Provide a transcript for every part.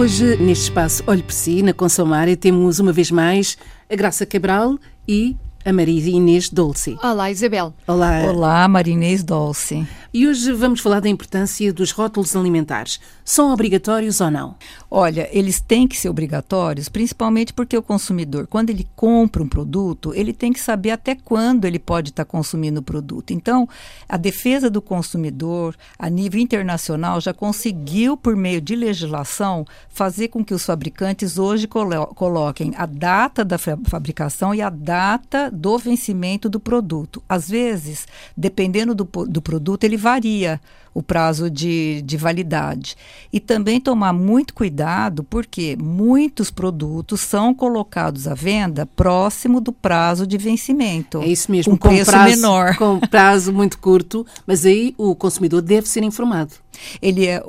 Hoje, neste espaço Olhe por Si, na Consumária, temos uma vez mais a Graça Cabral e a Maria Inês Dolce. Olá, Isabel. Olá. Olá, Maria Inês Dolce. E hoje vamos falar da importância dos rótulos alimentares. São obrigatórios ou não? Olha, eles têm que ser obrigatórios, principalmente porque o consumidor, quando ele compra um produto, ele tem que saber até quando ele pode estar consumindo o produto. Então, a defesa do consumidor, a nível internacional, já conseguiu, por meio de legislação, fazer com que os fabricantes hoje colo coloquem a data da fabricação e a data do vencimento do produto. Às vezes, dependendo do, do produto, ele varia o prazo de, de validade. E também tomar muito cuidado, porque muitos produtos são colocados à venda próximo do prazo de vencimento. É isso mesmo, com, com prazo, menor. Com prazo muito curto, mas aí o consumidor deve ser informado. Ele é,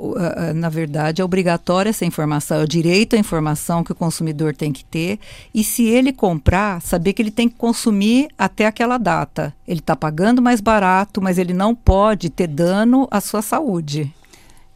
na verdade, é obrigatória essa informação, é o direito à informação que o consumidor tem que ter. E se ele comprar, saber que ele tem que consumir até aquela data. Ele está pagando mais barato, mas ele não pode ter dano à sua saúde.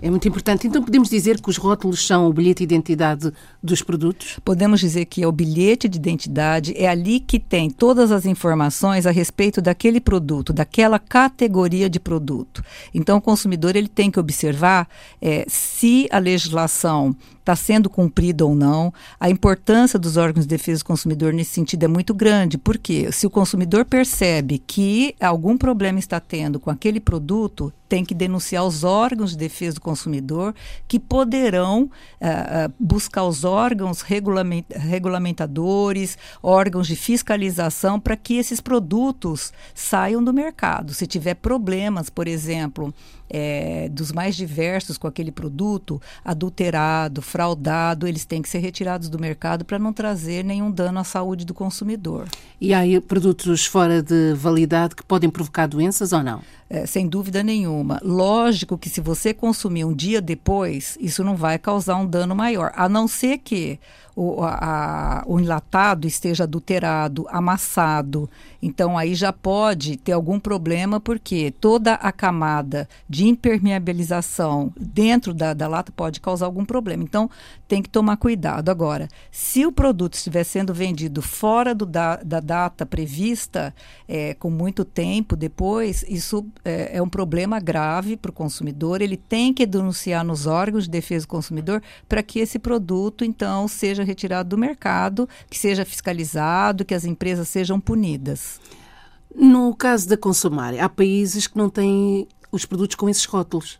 É muito importante. Então, podemos dizer que os rótulos são o bilhete de identidade dos produtos? Podemos dizer que é o bilhete de identidade, é ali que tem todas as informações a respeito daquele produto, daquela categoria de produto. Então, o consumidor ele tem que observar é, se a legislação está sendo cumprida ou não. A importância dos órgãos de defesa do consumidor nesse sentido é muito grande, porque se o consumidor percebe que algum problema está tendo com aquele produto, tem que denunciar os órgãos de defesa do consumidor, que poderão uh, buscar os órgãos regulament regulamentadores, órgãos de fiscalização, para que esses produtos saiam do mercado. Se tiver problemas, por exemplo, é, dos mais diversos com aquele produto, adulterado, fraudado, eles têm que ser retirados do mercado para não trazer nenhum dano à saúde do consumidor. E há produtos fora de validade que podem provocar doenças ou não? É, sem dúvida nenhuma. Lógico que se você consumir um dia depois, isso não vai causar um dano maior, a não ser que o, a, o enlatado esteja adulterado, amassado. Então aí já pode ter algum problema, porque toda a camada de impermeabilização dentro da, da lata pode causar algum problema. Então tem que tomar cuidado. Agora, se o produto estiver sendo vendido fora do da, da data prevista, é, com muito tempo depois, isso é, é um problema grave para o consumidor. Ele tem que denunciar nos órgãos de defesa do consumidor para que esse produto, então, seja retirado do mercado, que seja fiscalizado, que as empresas sejam punidas. No caso da Consumária, há países que não têm os produtos com esses rótulos.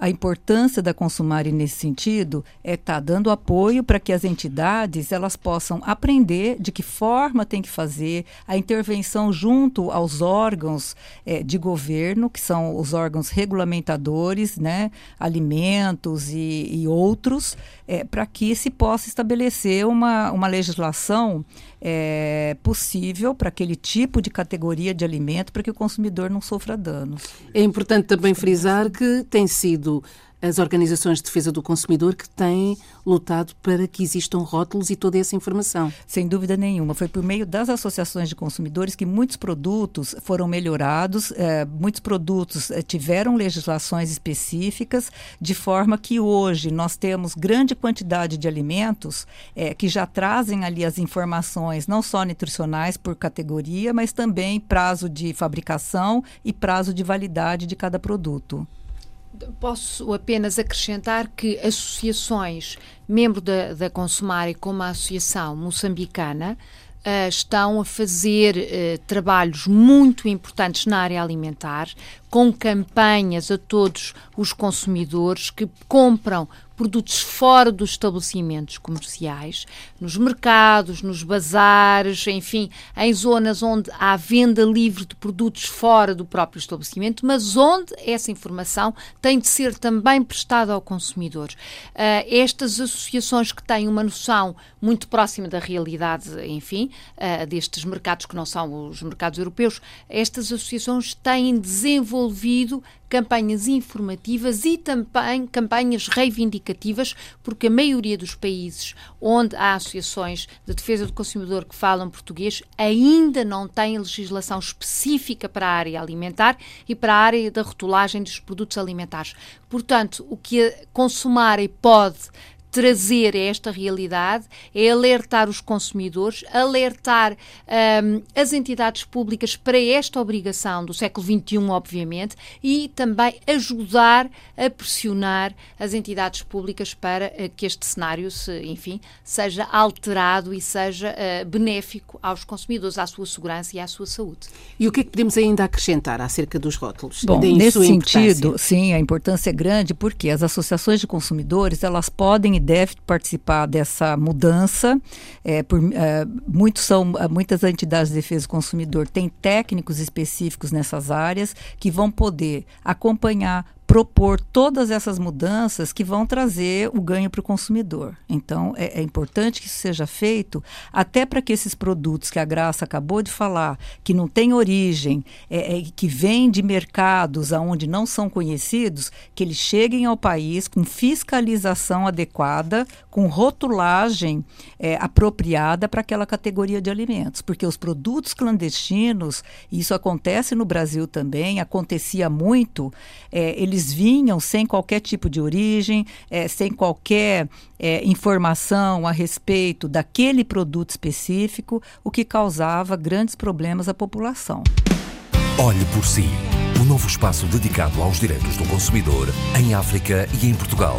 A importância da Consumare nesse sentido é estar tá dando apoio para que as entidades elas possam aprender de que forma tem que fazer a intervenção junto aos órgãos é, de governo, que são os órgãos regulamentadores, né, alimentos e, e outros, é, para que se possa estabelecer uma, uma legislação é, possível para aquele tipo de categoria de alimento para que o consumidor não sofra danos. É importante também frisar que tem sido as organizações de defesa do consumidor que têm lutado para que existam rótulos e toda essa informação. Sem dúvida nenhuma. Foi por meio das associações de consumidores que muitos produtos foram melhorados, eh, muitos produtos eh, tiveram legislações específicas, de forma que hoje nós temos grande quantidade de alimentos eh, que já trazem ali as informações, não só nutricionais por categoria, mas também prazo de fabricação e prazo de validade de cada produto. Posso apenas acrescentar que associações, membro da, da Consumare, como a Associação Moçambicana, uh, estão a fazer uh, trabalhos muito importantes na área alimentar, com campanhas a todos os consumidores que compram produtos fora dos estabelecimentos comerciais, nos mercados, nos bazares, enfim, em zonas onde há venda livre de produtos fora do próprio estabelecimento, mas onde essa informação tem de ser também prestada ao consumidor. Uh, estas associações que têm uma noção muito próxima da realidade, enfim, uh, destes mercados que não são os mercados europeus, estas associações têm desenvolvido campanhas informativas e também campanhas reivindicativas, porque a maioria dos países onde há associações de defesa do consumidor que falam português ainda não têm legislação específica para a área alimentar e para a área da rotulagem dos produtos alimentares. Portanto, o que a Consumare pode trazer esta realidade, é alertar os consumidores, alertar um, as entidades públicas para esta obrigação do século XXI, obviamente, e também ajudar a pressionar as entidades públicas para uh, que este cenário, se, enfim, seja alterado e seja uh, benéfico aos consumidores, à sua segurança e à sua saúde. E o que é que podemos ainda acrescentar acerca dos rótulos? Bom, nesse sentido, sim, a importância é grande porque as associações de consumidores elas podem e devem participar dessa mudança. É, por, é, muitos são, muitas entidades de defesa do consumidor têm técnicos específicos nessas áreas que vão poder acompanhar, propor todas essas mudanças que vão trazer o ganho para o consumidor. Então, é, é, importante que isso seja feito, até para que esses produtos que a Graça acabou de falar, que não têm origem, é, é, que vêm de mercados aonde não são conhecidos, que eles cheguem ao país com fiscalização adequada, com rotulagem é, apropriada para aquela categoria de alimentos. Porque os produtos clandestinos, isso acontece no Brasil também, acontecia muito, é, eles eles vinham sem qualquer tipo de origem, é, sem qualquer é, informação a respeito daquele produto específico, o que causava grandes problemas à população. Olhe por si. O novo espaço dedicado aos direitos do consumidor em África e em Portugal.